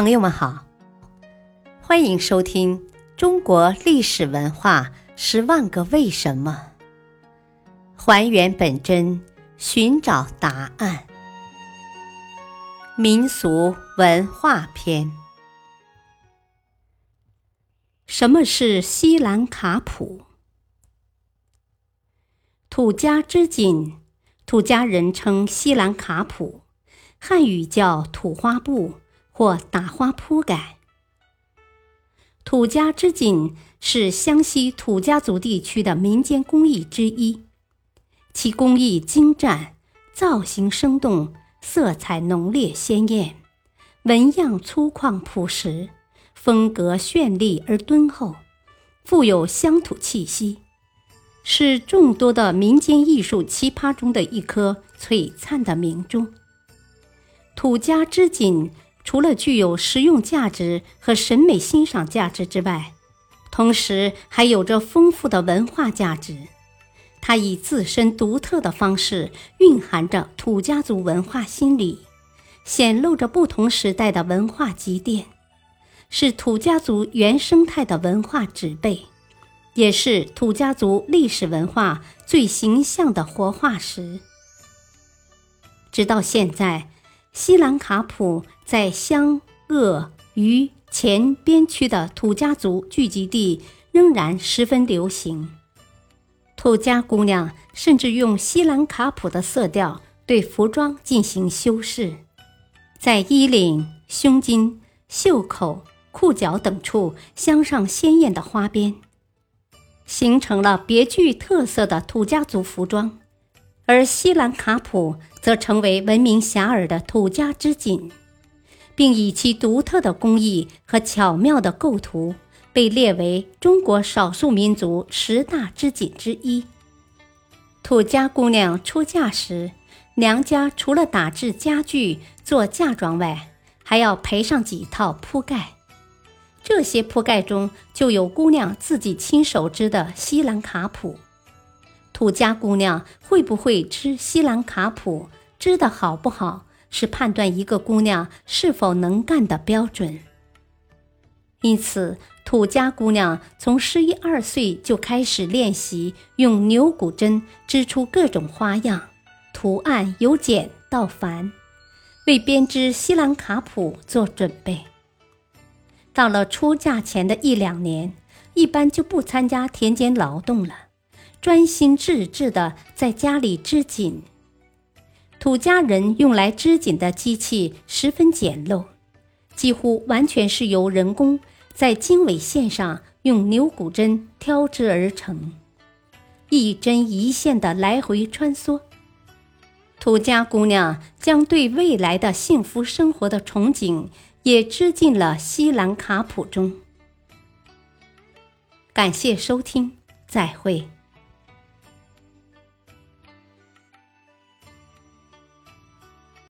朋友们好，欢迎收听《中国历史文化十万个为什么》，还原本真，寻找答案。民俗文化篇：什么是西兰卡普？土家织锦，土家人称西兰卡普，汉语叫土花布或打花铺盖。土家织锦是湘西土家族地区的民间工艺之一，其工艺精湛，造型生动。色彩浓烈鲜艳，纹样粗犷朴实，风格绚丽而敦厚，富有乡土气息，是众多的民间艺术奇葩中的一颗璀璨的明珠。土家织锦除了具有实用价值和审美欣赏价值之外，同时还有着丰富的文化价值。它以自身独特的方式蕴含着土家族文化心理，显露着不同时代的文化积淀，是土家族原生态的文化植被，也是土家族历史文化最形象的活化石。直到现在，西兰卡普在湘鄂渝黔边区的土家族聚集地仍然十分流行。土家姑娘甚至用西兰卡普的色调对服装进行修饰，在衣领、胸襟、袖口、裤脚等处镶上鲜艳的花边，形成了别具特色的土家族服装。而西兰卡普则成为闻名遐迩的土家织锦，并以其独特的工艺和巧妙的构图。被列为中国少数民族十大织锦之一。土家姑娘出嫁时，娘家除了打制家具做嫁妆外，还要陪上几套铺盖。这些铺盖中就有姑娘自己亲手织的西兰卡普。土家姑娘会不会织西兰卡普，织的好不好，是判断一个姑娘是否能干的标准。因此。土家姑娘从十一二岁就开始练习用牛骨针织出各种花样，图案由简到繁，为编织西兰卡普做准备。到了出嫁前的一两年，一般就不参加田间劳动了，专心致志地在家里织锦。土家人用来织锦的机器十分简陋，几乎完全是由人工。在经纬线上用牛骨针挑织而成，一针一线的来回穿梭。土家姑娘将对未来的幸福生活的憧憬也织进了西兰卡普中。感谢收听，再会。